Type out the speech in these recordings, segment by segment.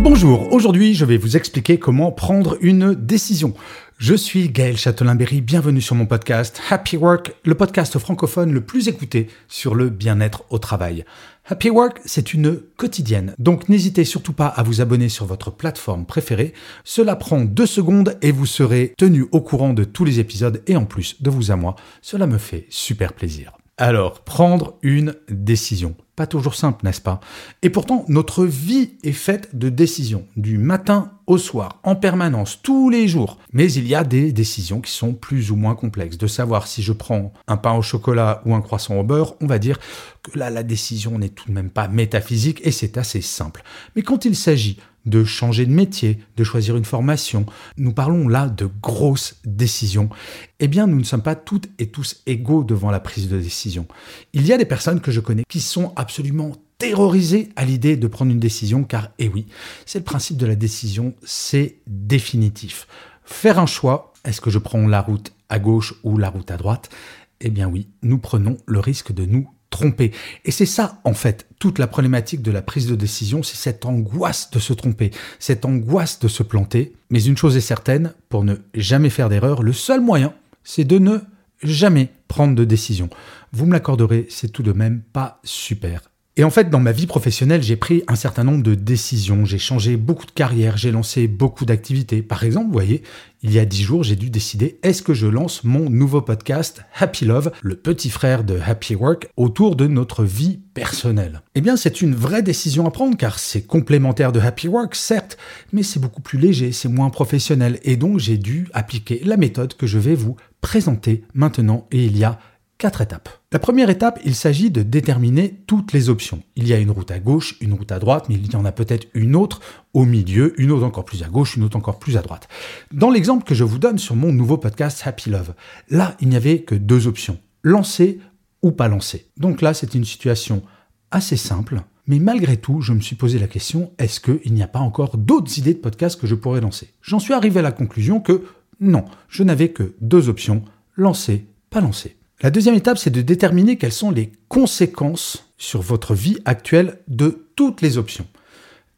Bonjour, aujourd'hui je vais vous expliquer comment prendre une décision. Je suis Gaël Châtelain-Berry, bienvenue sur mon podcast Happy Work, le podcast francophone le plus écouté sur le bien-être au travail. Happy Work, c'est une quotidienne, donc n'hésitez surtout pas à vous abonner sur votre plateforme préférée. Cela prend deux secondes et vous serez tenu au courant de tous les épisodes et en plus de vous à moi, cela me fait super plaisir. Alors, prendre une décision. Pas toujours simple, n'est-ce pas? Et pourtant, notre vie est faite de décisions, du matin au soir, en permanence, tous les jours. Mais il y a des décisions qui sont plus ou moins complexes. De savoir si je prends un pain au chocolat ou un croissant au beurre, on va dire que là, la décision n'est tout de même pas métaphysique et c'est assez simple. Mais quand il s'agit de changer de métier, de choisir une formation. Nous parlons là de grosses décisions. Eh bien, nous ne sommes pas toutes et tous égaux devant la prise de décision. Il y a des personnes que je connais qui sont absolument terrorisées à l'idée de prendre une décision, car, eh oui, c'est le principe de la décision, c'est définitif. Faire un choix, est-ce que je prends la route à gauche ou la route à droite? Eh bien oui, nous prenons le risque de nous Et c'est ça, en fait, toute la problématique de la prise de décision, c'est cette angoisse de se tromper, cette angoisse de se planter. Mais une chose est certaine, pour ne jamais faire d'erreur, le seul moyen, c'est de ne jamais prendre de décision. Vous me l'accorderez, c'est tout de même pas super. Et en fait, dans ma vie professionnelle, j'ai pris un certain nombre de décisions, j'ai changé beaucoup de carrières, j'ai lancé beaucoup d'activités. Par exemple, vous voyez, il y a dix jours, j'ai dû décider est-ce que je lance mon nouveau podcast Happy Love, le petit frère de Happy Work, autour de notre vie personnelle? Eh bien, c'est une vraie décision à prendre car c'est complémentaire de Happy Work, certes, mais c'est beaucoup plus léger, c'est moins professionnel et donc j'ai dû appliquer la méthode que je vais vous présenter maintenant et il y a quatre étapes. La première étape, il s'agit de déterminer toutes les options. Il y a une route à gauche, une route à droite, mais il y en a peut-être une autre au milieu, une autre encore plus à gauche, une autre encore plus à droite. Dans l'exemple que je vous donne sur mon nouveau podcast Happy Love, là, il n'y avait que deux options, lancer ou pas lancer. Donc là, c'est une situation assez simple, mais malgré tout, je me suis posé la question, est-ce qu'il n'y a pas encore d'autres idées de podcast que je pourrais lancer? J'en suis arrivé à la conclusion que non, je n'avais que deux options, lancer, pas lancer. La deuxième étape, c'est de déterminer quelles sont les conséquences sur votre vie actuelle de toutes les options.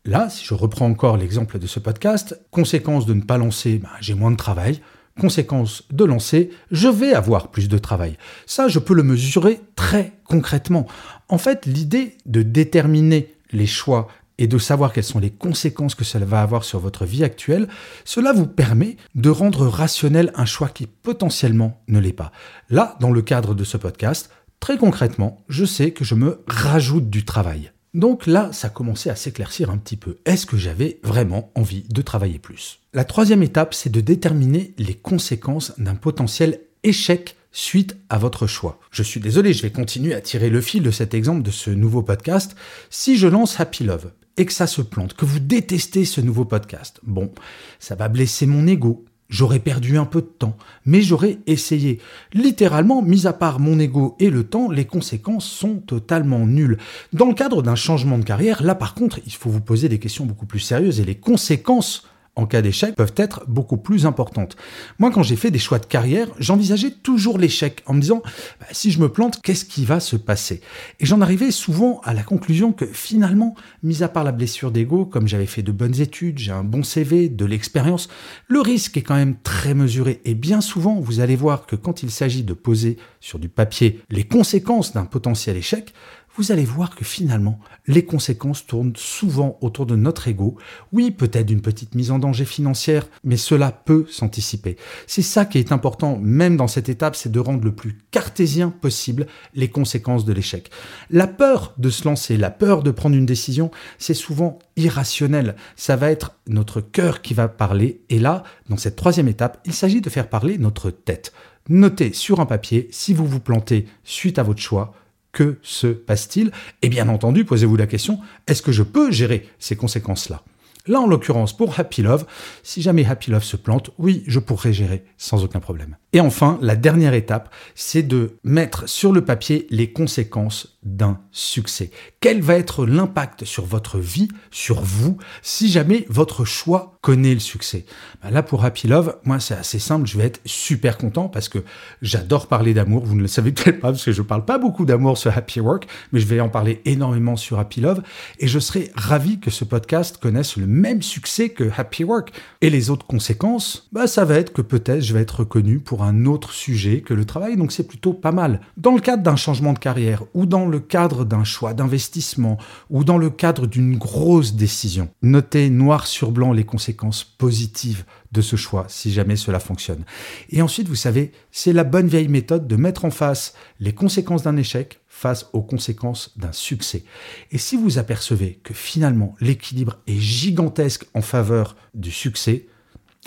Là, si je reprends encore l'exemple de ce podcast, conséquence de ne pas lancer, ben, j'ai moins de travail. Conséquence de lancer, je vais avoir plus de travail. Ça, je peux le mesurer très concrètement. En fait, l'idée de déterminer les choix et de savoir quelles sont les conséquences que cela va avoir sur votre vie actuelle, cela vous permet de rendre rationnel un choix qui potentiellement ne l'est pas. Là, dans le cadre de ce podcast, très concrètement, je sais que je me rajoute du travail. Donc là, ça commençait à s'éclaircir un petit peu. Est-ce que j'avais vraiment envie de travailler plus? La troisième étape, c'est de déterminer les conséquences d'un potentiel échec suite à votre choix. Je suis désolé, je vais continuer à tirer le fil de cet exemple de ce nouveau podcast. Si je lance Happy Love, et que ça se plante, que vous détestez ce nouveau podcast, bon, ça va blesser mon ego. J'aurais perdu un peu de temps, mais j'aurais essayé. Littéralement, mis à part mon ego et le temps, les conséquences sont totalement nulles. Dans le cadre d'un changement de carrière, là par contre, il faut vous poser des questions beaucoup plus sérieuses et les conséquences en cas d'échec peuvent être beaucoup plus importantes. Moi, quand j'ai fait des choix de carrière, j'envisageais toujours l'échec en me disant bah, si je me plante, qu'est-ce qui va se passer? Et j'en arrivais souvent à la conclusion que finalement, mis à part la blessure d'ego, comme j'avais fait de bonnes études, j'ai un bon CV, de l'expérience, le risque est quand même très mesuré. Et bien souvent, vous allez voir que quand il s'agit de poser sur du papier les conséquences d'un potentiel échec, vous allez voir que finalement, les conséquences tournent souvent autour de notre ego. Oui, peut-être une petite mise en danger financière, mais cela peut s'anticiper. C'est ça qui est important, même dans cette étape, c'est de rendre le plus cartésien possible les conséquences de l'échec. La peur de se lancer, la peur de prendre une décision, c'est souvent irrationnel. Ça va être notre cœur qui va parler. Et là, dans cette troisième étape, il s'agit de faire parler notre tête. Notez sur un papier, si vous vous plantez suite à votre choix, que se passe-t-il? Et bien entendu, posez-vous la question, est-ce que je peux gérer ces conséquences-là? Là, en l'occurrence, pour Happy Love, si jamais Happy Love se plante, oui, je pourrais gérer sans aucun problème. Et enfin, la dernière étape, c'est de mettre sur le papier les conséquences d'un succès. Quel va être l'impact sur votre vie, sur vous, si jamais votre choix connaît le succès ben Là, pour Happy Love, moi, c'est assez simple, je vais être super content parce que j'adore parler d'amour. Vous ne le savez peut-être pas parce que je ne parle pas beaucoup d'amour sur Happy Work, mais je vais en parler énormément sur Happy Love et je serai ravi que ce podcast connaisse le même succès que Happy Work. Et les autres conséquences, bah, ça va être que peut-être je vais être reconnu pour un autre sujet que le travail, donc c'est plutôt pas mal. Dans le cadre d'un changement de carrière, ou dans le cadre d'un choix d'investissement, ou dans le cadre d'une grosse décision, notez noir sur blanc les conséquences positives de ce choix, si jamais cela fonctionne. Et ensuite, vous savez, c'est la bonne vieille méthode de mettre en face les conséquences d'un échec face aux conséquences d'un succès. Et si vous apercevez que finalement l'équilibre est gigantesque en faveur du succès,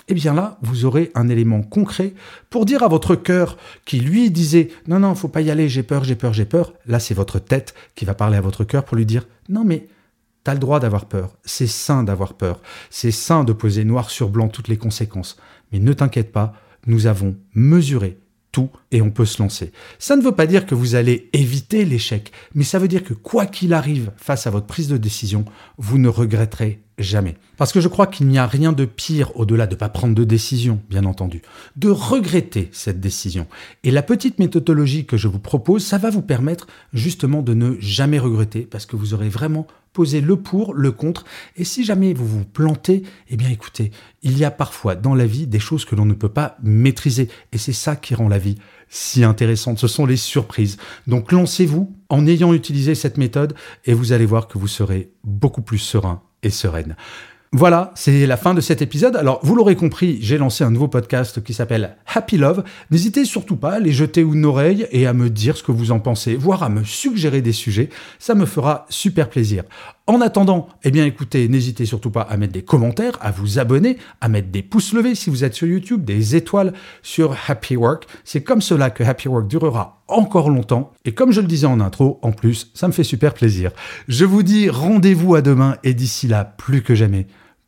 eh bien là, vous aurez un élément concret pour dire à votre cœur qui lui disait non non, faut pas y aller, j'ai peur, j'ai peur, j'ai peur. Là, c'est votre tête qui va parler à votre cœur pour lui dire non mais tu as le droit d'avoir peur, c'est sain d'avoir peur, c'est sain de poser noir sur blanc toutes les conséquences. Mais ne t'inquiète pas, nous avons mesuré tout et on peut se lancer. Ça ne veut pas dire que vous allez éviter l'échec, mais ça veut dire que quoi qu'il arrive face à votre prise de décision, vous ne regretterez jamais. Parce que je crois qu'il n'y a rien de pire au-delà de ne pas prendre de décision, bien entendu, de regretter cette décision. Et la petite méthodologie que je vous propose, ça va vous permettre justement de ne jamais regretter parce que vous aurez vraiment posez le pour, le contre, et si jamais vous vous plantez, eh bien écoutez, il y a parfois dans la vie des choses que l'on ne peut pas maîtriser, et c'est ça qui rend la vie si intéressante, ce sont les surprises. Donc lancez-vous en ayant utilisé cette méthode, et vous allez voir que vous serez beaucoup plus serein et sereine. Voilà, c'est la fin de cet épisode. Alors, vous l'aurez compris, j'ai lancé un nouveau podcast qui s'appelle Happy Love. N'hésitez surtout pas à les jeter une oreille et à me dire ce que vous en pensez, voire à me suggérer des sujets. Ça me fera super plaisir. En attendant, eh bien écoutez, n'hésitez surtout pas à mettre des commentaires, à vous abonner, à mettre des pouces levés si vous êtes sur YouTube, des étoiles sur Happy Work. C'est comme cela que Happy Work durera encore longtemps. Et comme je le disais en intro, en plus, ça me fait super plaisir. Je vous dis rendez-vous à demain et d'ici là, plus que jamais.